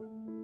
you.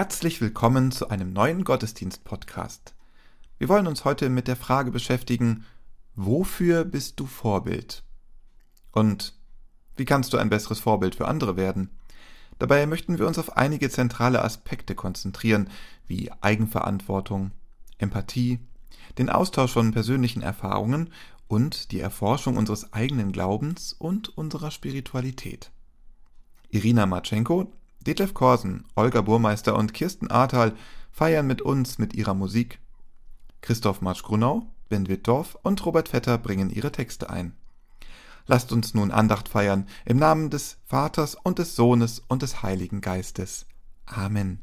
Herzlich willkommen zu einem neuen Gottesdienst-Podcast. Wir wollen uns heute mit der Frage beschäftigen, wofür bist du Vorbild? Und wie kannst du ein besseres Vorbild für andere werden? Dabei möchten wir uns auf einige zentrale Aspekte konzentrieren, wie Eigenverantwortung, Empathie, den Austausch von persönlichen Erfahrungen und die Erforschung unseres eigenen Glaubens und unserer Spiritualität. Irina Matschenko, Detlef Korsen, Olga Burmeister und Kirsten Ahrtal feiern mit uns mit ihrer Musik. Christoph Matsch-Grunau, Ben Wittdorf und Robert Vetter bringen ihre Texte ein. Lasst uns nun Andacht feiern im Namen des Vaters und des Sohnes und des Heiligen Geistes. Amen.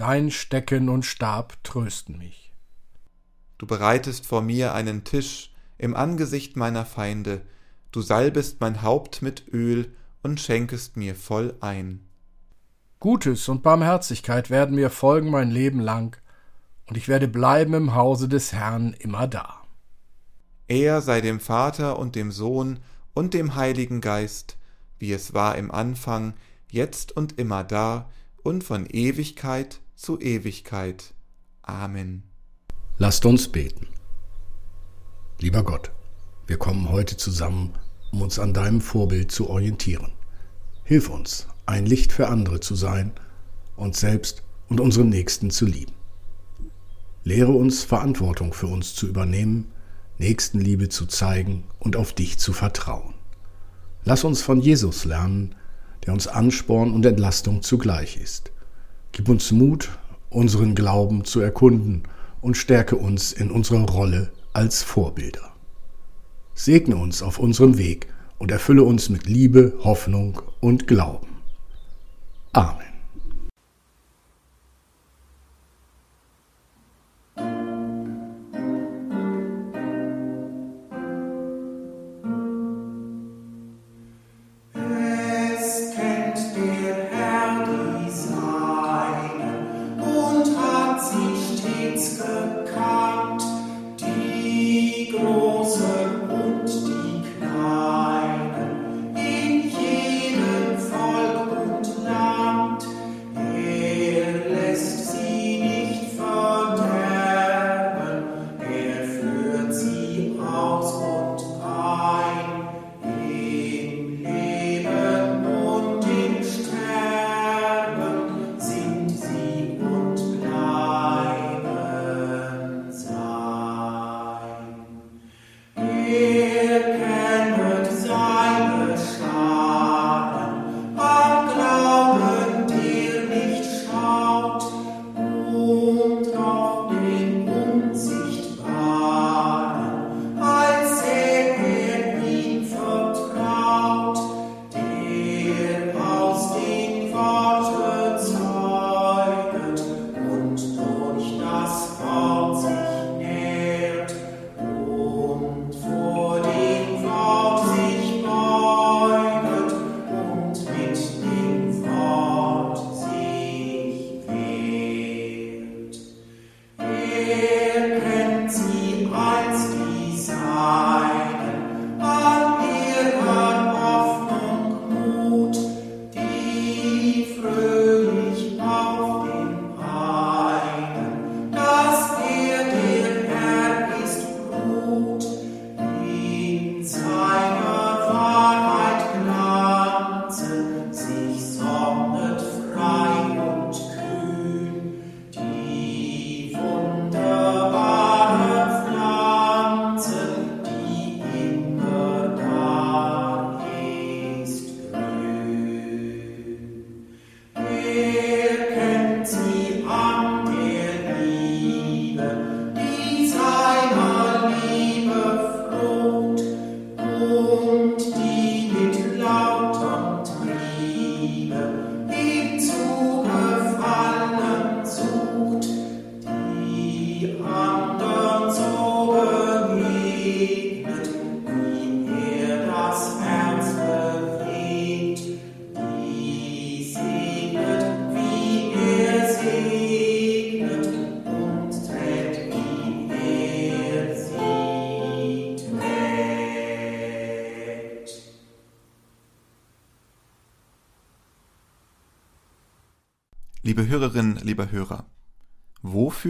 dein Stecken und Stab trösten mich. Du bereitest vor mir einen Tisch im Angesicht meiner Feinde, du salbest mein Haupt mit Öl und schenkest mir voll ein. Gutes und Barmherzigkeit werden mir folgen mein Leben lang, und ich werde bleiben im Hause des Herrn immer da. Er sei dem Vater und dem Sohn und dem Heiligen Geist, wie es war im Anfang, jetzt und immer da und von Ewigkeit zu Ewigkeit. Amen. Lasst uns beten. Lieber Gott, wir kommen heute zusammen, um uns an deinem Vorbild zu orientieren. Hilf uns, ein Licht für andere zu sein, uns selbst und unseren Nächsten zu lieben. Lehre uns, Verantwortung für uns zu übernehmen, Nächstenliebe zu zeigen und auf dich zu vertrauen. Lass uns von Jesus lernen, der uns Ansporn und Entlastung zugleich ist. Gib uns Mut, unseren Glauben zu erkunden und stärke uns in unserer Rolle als Vorbilder. Segne uns auf unserem Weg und erfülle uns mit Liebe, Hoffnung und Glauben. Amen.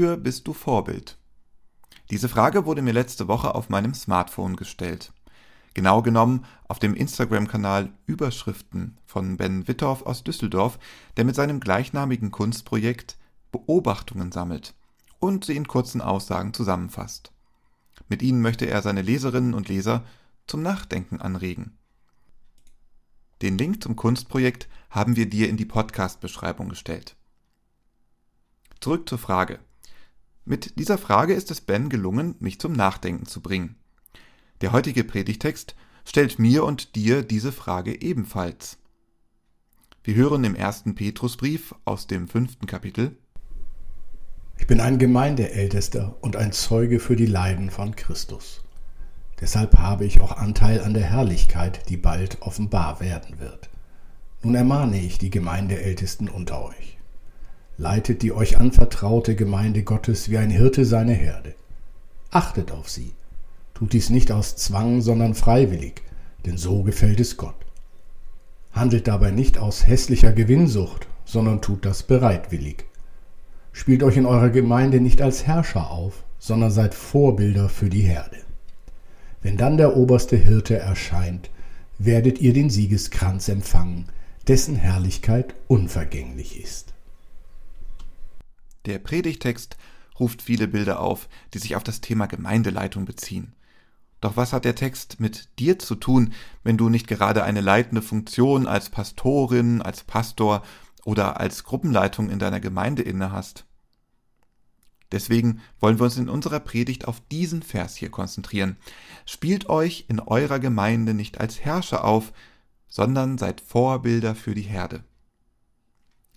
Wofür bist du Vorbild? Diese Frage wurde mir letzte Woche auf meinem Smartphone gestellt. Genau genommen auf dem Instagram-Kanal Überschriften von Ben Wittorf aus Düsseldorf, der mit seinem gleichnamigen Kunstprojekt Beobachtungen sammelt und sie in kurzen Aussagen zusammenfasst. Mit ihnen möchte er seine Leserinnen und Leser zum Nachdenken anregen. Den Link zum Kunstprojekt haben wir dir in die Podcast-Beschreibung gestellt. Zurück zur Frage. Mit dieser Frage ist es Ben gelungen, mich zum Nachdenken zu bringen. Der heutige Predigtext stellt mir und dir diese Frage ebenfalls. Wir hören im ersten Petrusbrief aus dem fünften Kapitel Ich bin ein Gemeindeältester und ein Zeuge für die Leiden von Christus. Deshalb habe ich auch Anteil an der Herrlichkeit, die bald offenbar werden wird. Nun ermahne ich die Gemeindeältesten unter euch. Leitet die euch anvertraute Gemeinde Gottes wie ein Hirte seine Herde. Achtet auf sie. Tut dies nicht aus Zwang, sondern freiwillig, denn so gefällt es Gott. Handelt dabei nicht aus hässlicher Gewinnsucht, sondern tut das bereitwillig. Spielt euch in eurer Gemeinde nicht als Herrscher auf, sondern seid Vorbilder für die Herde. Wenn dann der oberste Hirte erscheint, werdet ihr den Siegeskranz empfangen, dessen Herrlichkeit unvergänglich ist. Der Predigtext ruft viele Bilder auf, die sich auf das Thema Gemeindeleitung beziehen. Doch was hat der Text mit dir zu tun, wenn du nicht gerade eine leitende Funktion als Pastorin, als Pastor oder als Gruppenleitung in deiner Gemeinde inne hast? Deswegen wollen wir uns in unserer Predigt auf diesen Vers hier konzentrieren. Spielt euch in eurer Gemeinde nicht als Herrscher auf, sondern seid Vorbilder für die Herde.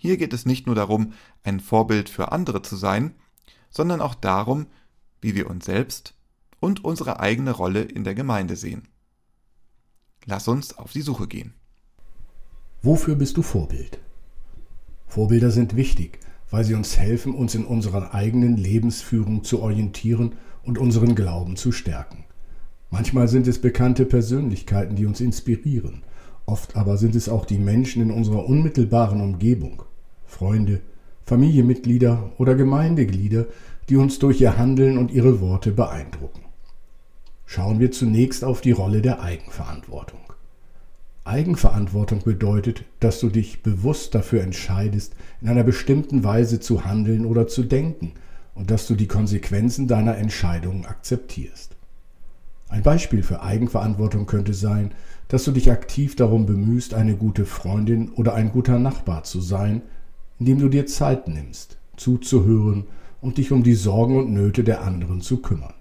Hier geht es nicht nur darum, ein Vorbild für andere zu sein, sondern auch darum, wie wir uns selbst und unsere eigene Rolle in der Gemeinde sehen. Lass uns auf die Suche gehen. Wofür bist du Vorbild? Vorbilder sind wichtig, weil sie uns helfen, uns in unserer eigenen Lebensführung zu orientieren und unseren Glauben zu stärken. Manchmal sind es bekannte Persönlichkeiten, die uns inspirieren, oft aber sind es auch die Menschen in unserer unmittelbaren Umgebung, Freunde, Familienmitglieder oder Gemeindeglieder, die uns durch ihr Handeln und ihre Worte beeindrucken schauen wir zunächst auf die Rolle der Eigenverantwortung. Eigenverantwortung bedeutet, dass du dich bewusst dafür entscheidest, in einer bestimmten Weise zu handeln oder zu denken und dass du die Konsequenzen deiner Entscheidungen akzeptierst. Ein Beispiel für Eigenverantwortung könnte sein, dass du dich aktiv darum bemühst, eine gute Freundin oder ein guter Nachbar zu sein, indem du dir Zeit nimmst, zuzuhören und dich um die Sorgen und Nöte der anderen zu kümmern.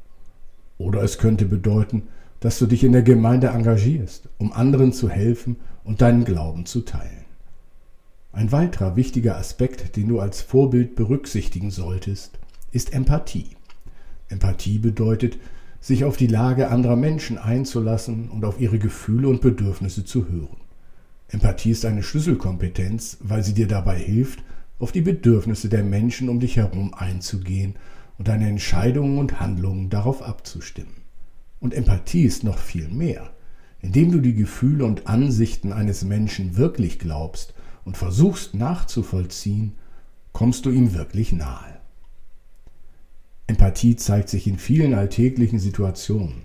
Oder es könnte bedeuten, dass du dich in der Gemeinde engagierst, um anderen zu helfen und deinen Glauben zu teilen. Ein weiterer wichtiger Aspekt, den du als Vorbild berücksichtigen solltest, ist Empathie. Empathie bedeutet, sich auf die Lage anderer Menschen einzulassen und auf ihre Gefühle und Bedürfnisse zu hören. Empathie ist eine Schlüsselkompetenz, weil sie dir dabei hilft, auf die Bedürfnisse der Menschen um dich herum einzugehen und deine Entscheidungen und Handlungen darauf abzustimmen. Und Empathie ist noch viel mehr. Indem du die Gefühle und Ansichten eines Menschen wirklich glaubst und versuchst nachzuvollziehen, kommst du ihm wirklich nahe. Empathie zeigt sich in vielen alltäglichen Situationen.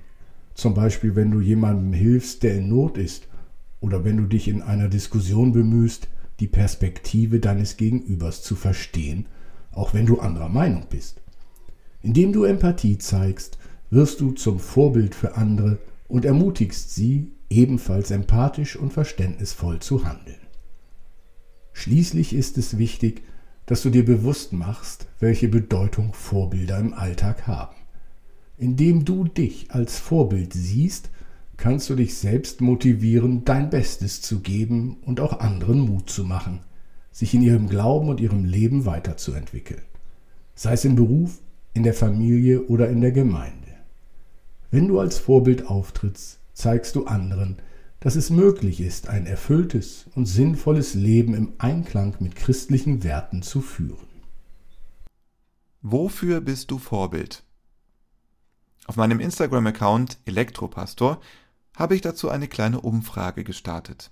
Zum Beispiel, wenn du jemandem hilfst, der in Not ist, oder wenn du dich in einer Diskussion bemühst, die Perspektive deines Gegenübers zu verstehen, auch wenn du anderer Meinung bist. Indem du Empathie zeigst, wirst du zum Vorbild für andere und ermutigst sie, ebenfalls empathisch und verständnisvoll zu handeln. Schließlich ist es wichtig, dass du dir bewusst machst, welche Bedeutung Vorbilder im Alltag haben. Indem du dich als Vorbild siehst, kannst du dich selbst motivieren, dein Bestes zu geben und auch anderen Mut zu machen, sich in ihrem Glauben und ihrem Leben weiterzuentwickeln. Sei es im Beruf, in der Familie oder in der Gemeinde. Wenn du als Vorbild auftrittst, zeigst du anderen, dass es möglich ist, ein erfülltes und sinnvolles Leben im Einklang mit christlichen Werten zu führen. Wofür bist du Vorbild? Auf meinem Instagram-Account Elektropastor habe ich dazu eine kleine Umfrage gestartet.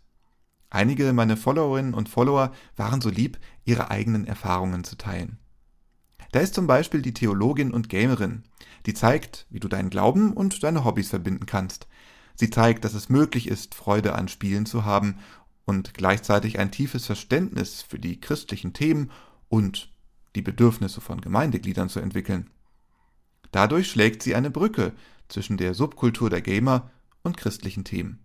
Einige meiner Followerinnen und Follower waren so lieb, ihre eigenen Erfahrungen zu teilen. Da ist zum Beispiel die Theologin und Gamerin, die zeigt, wie du deinen Glauben und deine Hobbys verbinden kannst. Sie zeigt, dass es möglich ist, Freude an Spielen zu haben und gleichzeitig ein tiefes Verständnis für die christlichen Themen und die Bedürfnisse von Gemeindegliedern zu entwickeln. Dadurch schlägt sie eine Brücke zwischen der Subkultur der Gamer und christlichen Themen.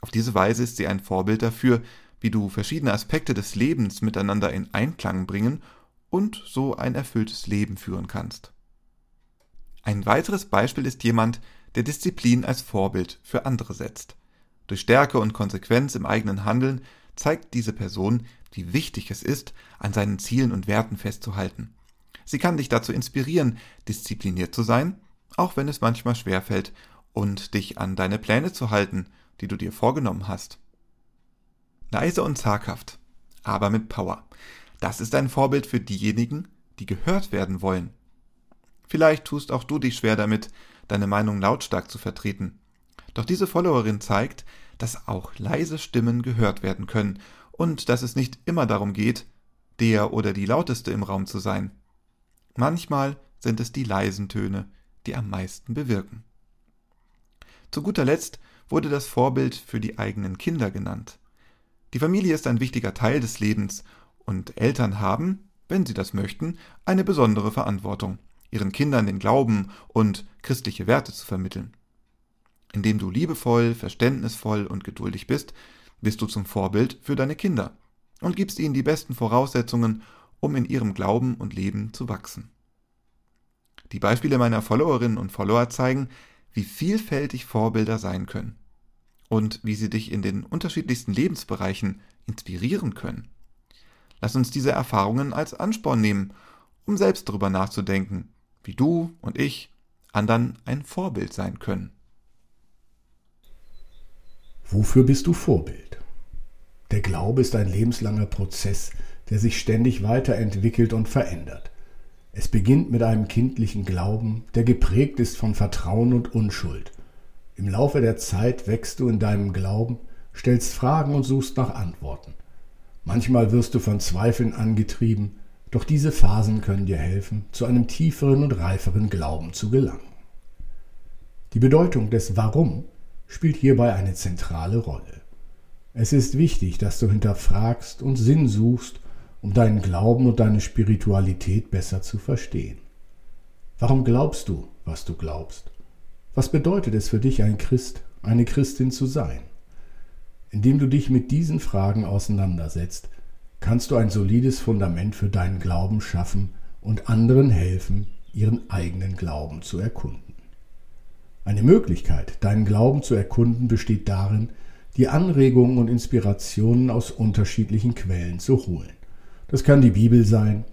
Auf diese Weise ist sie ein Vorbild dafür, wie du verschiedene Aspekte des Lebens miteinander in Einklang bringen und so ein erfülltes Leben führen kannst. Ein weiteres Beispiel ist jemand, der Disziplin als Vorbild für andere setzt. Durch Stärke und Konsequenz im eigenen Handeln zeigt diese Person, wie wichtig es ist, an seinen Zielen und Werten festzuhalten. Sie kann dich dazu inspirieren, diszipliniert zu sein, auch wenn es manchmal schwerfällt, und dich an deine Pläne zu halten, die du dir vorgenommen hast. Leise und zaghaft, aber mit Power. Das ist ein Vorbild für diejenigen, die gehört werden wollen. Vielleicht tust auch du dich schwer damit, deine Meinung lautstark zu vertreten. Doch diese Followerin zeigt, dass auch leise Stimmen gehört werden können und dass es nicht immer darum geht, der oder die lauteste im Raum zu sein. Manchmal sind es die leisen Töne, die am meisten bewirken. Zu guter Letzt wurde das Vorbild für die eigenen Kinder genannt. Die Familie ist ein wichtiger Teil des Lebens und Eltern haben, wenn sie das möchten, eine besondere Verantwortung, ihren Kindern den Glauben und christliche Werte zu vermitteln. Indem du liebevoll, verständnisvoll und geduldig bist, bist du zum Vorbild für deine Kinder und gibst ihnen die besten Voraussetzungen, um in ihrem Glauben und Leben zu wachsen. Die Beispiele meiner Followerinnen und Follower zeigen, wie vielfältig Vorbilder sein können und wie sie dich in den unterschiedlichsten Lebensbereichen inspirieren können. Lass uns diese Erfahrungen als Ansporn nehmen, um selbst darüber nachzudenken, wie du und ich anderen ein Vorbild sein können. Wofür bist du Vorbild? Der Glaube ist ein lebenslanger Prozess, der sich ständig weiterentwickelt und verändert. Es beginnt mit einem kindlichen Glauben, der geprägt ist von Vertrauen und Unschuld. Im Laufe der Zeit wächst du in deinem Glauben, stellst Fragen und suchst nach Antworten. Manchmal wirst du von Zweifeln angetrieben, doch diese Phasen können dir helfen, zu einem tieferen und reiferen Glauben zu gelangen. Die Bedeutung des Warum spielt hierbei eine zentrale Rolle. Es ist wichtig, dass du hinterfragst und Sinn suchst, um deinen Glauben und deine Spiritualität besser zu verstehen. Warum glaubst du, was du glaubst? Was bedeutet es für dich, ein Christ, eine Christin zu sein? Indem du dich mit diesen Fragen auseinandersetzt, kannst du ein solides Fundament für deinen Glauben schaffen und anderen helfen, ihren eigenen Glauben zu erkunden. Eine Möglichkeit, deinen Glauben zu erkunden, besteht darin, die Anregungen und Inspirationen aus unterschiedlichen Quellen zu holen. Das kann die Bibel sein,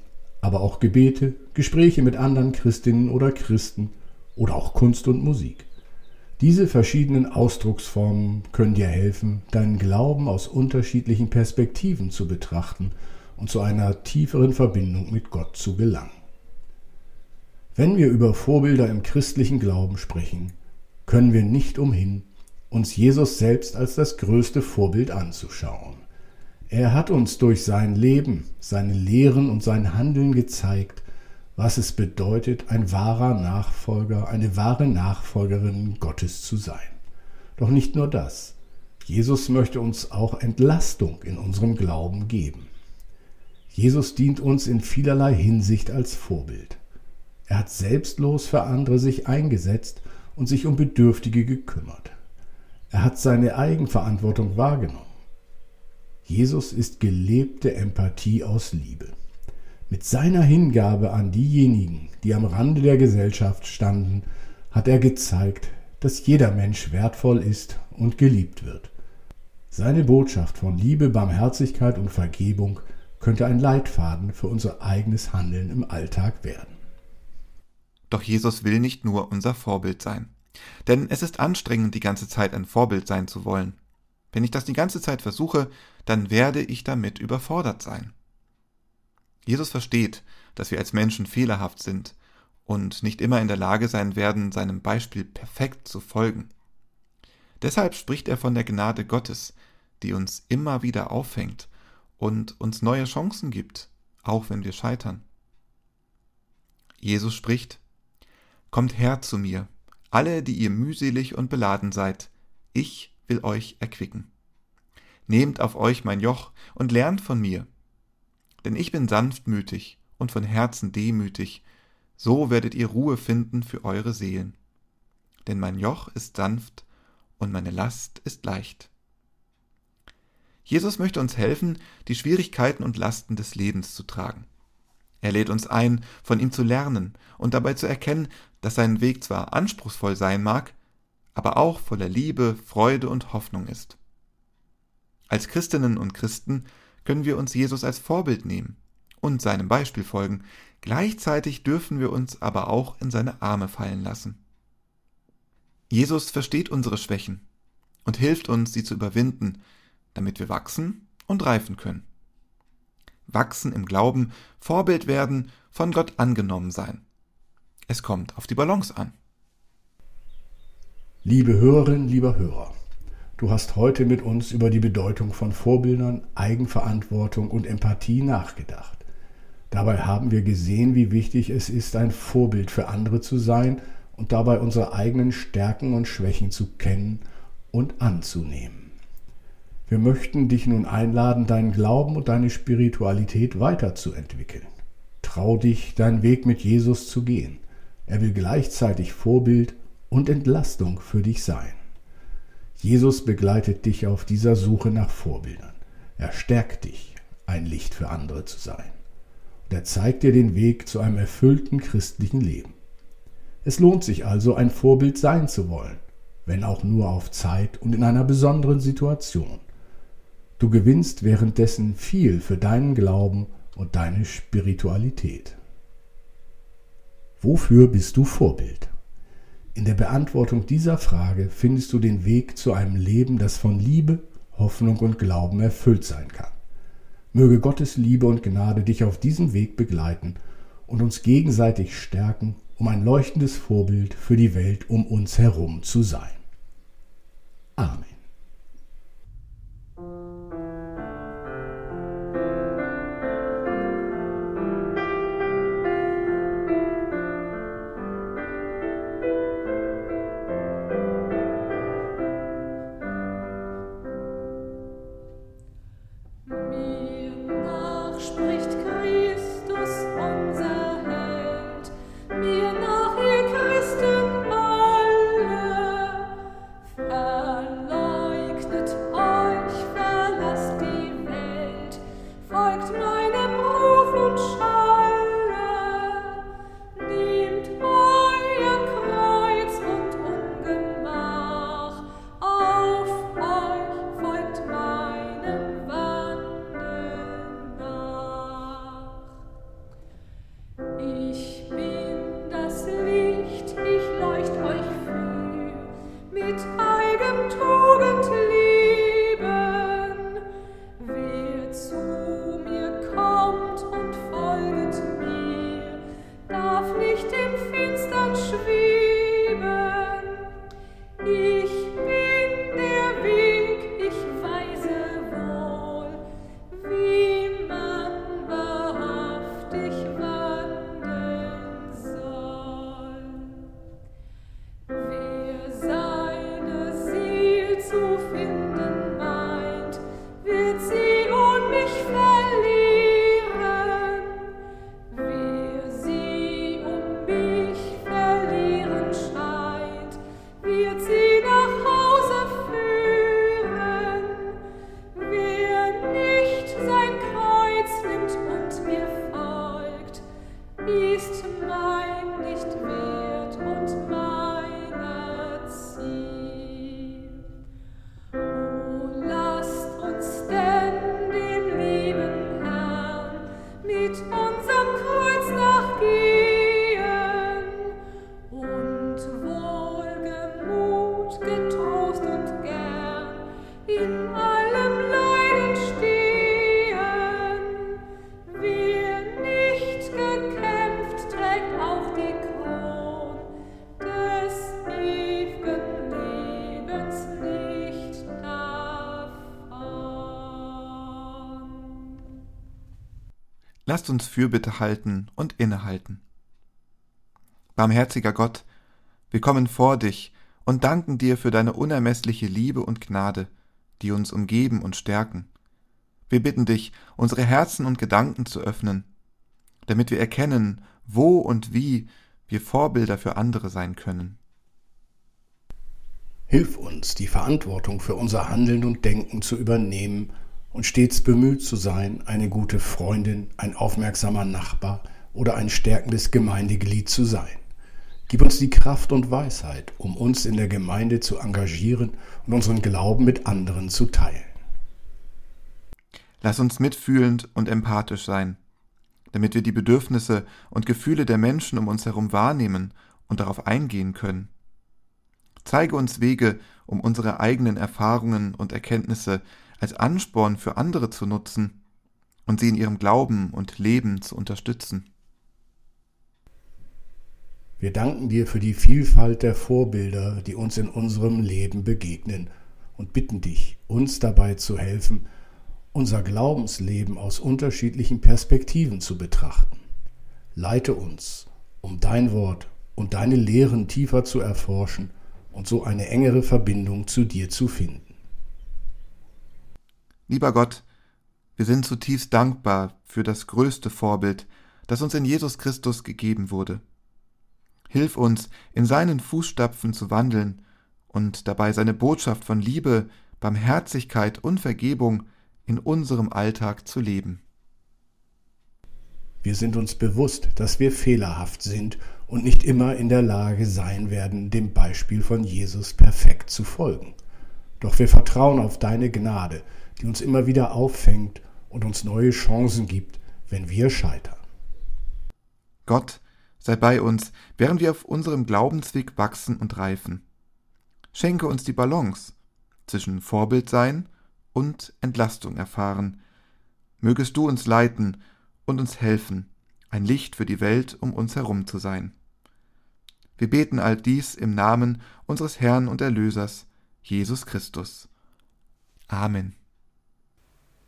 aber auch Gebete, Gespräche mit anderen Christinnen oder Christen oder auch Kunst und Musik. Diese verschiedenen Ausdrucksformen können dir helfen, deinen Glauben aus unterschiedlichen Perspektiven zu betrachten und zu einer tieferen Verbindung mit Gott zu gelangen. Wenn wir über Vorbilder im christlichen Glauben sprechen, können wir nicht umhin, uns Jesus selbst als das größte Vorbild anzuschauen. Er hat uns durch sein Leben, seine Lehren und sein Handeln gezeigt, was es bedeutet, ein wahrer Nachfolger, eine wahre Nachfolgerin Gottes zu sein. Doch nicht nur das. Jesus möchte uns auch Entlastung in unserem Glauben geben. Jesus dient uns in vielerlei Hinsicht als Vorbild. Er hat selbstlos für andere sich eingesetzt und sich um Bedürftige gekümmert. Er hat seine Eigenverantwortung wahrgenommen. Jesus ist gelebte Empathie aus Liebe. Mit seiner Hingabe an diejenigen, die am Rande der Gesellschaft standen, hat er gezeigt, dass jeder Mensch wertvoll ist und geliebt wird. Seine Botschaft von Liebe, Barmherzigkeit und Vergebung könnte ein Leitfaden für unser eigenes Handeln im Alltag werden. Doch Jesus will nicht nur unser Vorbild sein. Denn es ist anstrengend, die ganze Zeit ein Vorbild sein zu wollen. Wenn ich das die ganze Zeit versuche, dann werde ich damit überfordert sein. Jesus versteht, dass wir als Menschen fehlerhaft sind und nicht immer in der Lage sein werden, seinem Beispiel perfekt zu folgen. Deshalb spricht er von der Gnade Gottes, die uns immer wieder auffängt und uns neue Chancen gibt, auch wenn wir scheitern. Jesus spricht, Kommt her zu mir, alle, die ihr mühselig und beladen seid, ich will euch erquicken. Nehmt auf euch mein Joch und lernt von mir, denn ich bin sanftmütig und von Herzen demütig, so werdet ihr Ruhe finden für eure Seelen. Denn mein Joch ist sanft und meine Last ist leicht. Jesus möchte uns helfen, die Schwierigkeiten und Lasten des Lebens zu tragen. Er lädt uns ein, von ihm zu lernen und dabei zu erkennen, dass sein Weg zwar anspruchsvoll sein mag, aber auch voller Liebe, Freude und Hoffnung ist. Als Christinnen und Christen können wir uns Jesus als Vorbild nehmen und seinem Beispiel folgen, gleichzeitig dürfen wir uns aber auch in seine Arme fallen lassen. Jesus versteht unsere Schwächen und hilft uns, sie zu überwinden, damit wir wachsen und reifen können. Wachsen im Glauben, Vorbild werden, von Gott angenommen sein. Es kommt auf die Balance an. Liebe Hörerin, lieber Hörer, du hast heute mit uns über die Bedeutung von Vorbildern, Eigenverantwortung und Empathie nachgedacht. Dabei haben wir gesehen, wie wichtig es ist, ein Vorbild für andere zu sein und dabei unsere eigenen Stärken und Schwächen zu kennen und anzunehmen. Wir möchten dich nun einladen, deinen Glauben und deine Spiritualität weiterzuentwickeln. Trau dich, deinen Weg mit Jesus zu gehen. Er will gleichzeitig Vorbild und Entlastung für dich sein. Jesus begleitet dich auf dieser Suche nach Vorbildern. Er stärkt dich, ein Licht für andere zu sein. Und er zeigt dir den Weg zu einem erfüllten christlichen Leben. Es lohnt sich also, ein Vorbild sein zu wollen, wenn auch nur auf Zeit und in einer besonderen Situation. Du gewinnst währenddessen viel für deinen Glauben und deine Spiritualität. Wofür bist du Vorbild? In der Beantwortung dieser Frage findest du den Weg zu einem Leben, das von Liebe, Hoffnung und Glauben erfüllt sein kann. Möge Gottes Liebe und Gnade dich auf diesem Weg begleiten und uns gegenseitig stärken um ein leuchtendes Vorbild für die Welt um uns herum zu sein. Amen. Lasst uns Fürbitte halten und innehalten. Barmherziger Gott, wir kommen vor dich und danken dir für deine unermessliche Liebe und Gnade, die uns umgeben und stärken. Wir bitten dich, unsere Herzen und Gedanken zu öffnen, damit wir erkennen, wo und wie wir Vorbilder für andere sein können. Hilf uns, die Verantwortung für unser Handeln und Denken zu übernehmen und stets bemüht zu sein, eine gute Freundin, ein aufmerksamer Nachbar oder ein stärkendes Gemeindeglied zu sein. Gib uns die Kraft und Weisheit, um uns in der Gemeinde zu engagieren und unseren Glauben mit anderen zu teilen. Lass uns mitfühlend und empathisch sein, damit wir die Bedürfnisse und Gefühle der Menschen um uns herum wahrnehmen und darauf eingehen können. Zeige uns Wege, um unsere eigenen Erfahrungen und Erkenntnisse als Ansporn für andere zu nutzen und sie in ihrem Glauben und Leben zu unterstützen. Wir danken dir für die Vielfalt der Vorbilder, die uns in unserem Leben begegnen und bitten dich, uns dabei zu helfen, unser Glaubensleben aus unterschiedlichen Perspektiven zu betrachten. Leite uns, um dein Wort und deine Lehren tiefer zu erforschen und so eine engere Verbindung zu dir zu finden. Lieber Gott, wir sind zutiefst dankbar für das größte Vorbild, das uns in Jesus Christus gegeben wurde. Hilf uns, in seinen Fußstapfen zu wandeln und dabei seine Botschaft von Liebe, Barmherzigkeit und Vergebung in unserem Alltag zu leben. Wir sind uns bewusst, dass wir fehlerhaft sind und nicht immer in der Lage sein werden, dem Beispiel von Jesus perfekt zu folgen. Doch wir vertrauen auf deine Gnade, die uns immer wieder auffängt und uns neue Chancen gibt, wenn wir scheitern. Gott, sei bei uns, während wir auf unserem Glaubensweg wachsen und reifen. Schenke uns die Balance zwischen Vorbildsein und Entlastung erfahren. Mögest du uns leiten und uns helfen, ein Licht für die Welt um uns herum zu sein. Wir beten all dies im Namen unseres Herrn und Erlösers, Jesus Christus. Amen.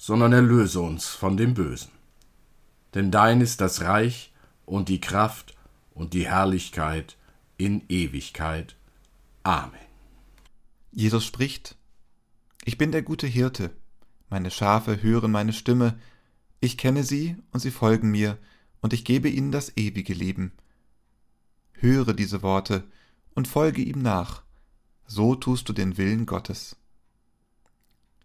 sondern erlöse uns von dem Bösen. Denn dein ist das Reich und die Kraft und die Herrlichkeit in Ewigkeit. Amen. Jesus spricht, Ich bin der gute Hirte, meine Schafe hören meine Stimme, ich kenne sie und sie folgen mir, und ich gebe ihnen das ewige Leben. Höre diese Worte und folge ihm nach, so tust du den Willen Gottes.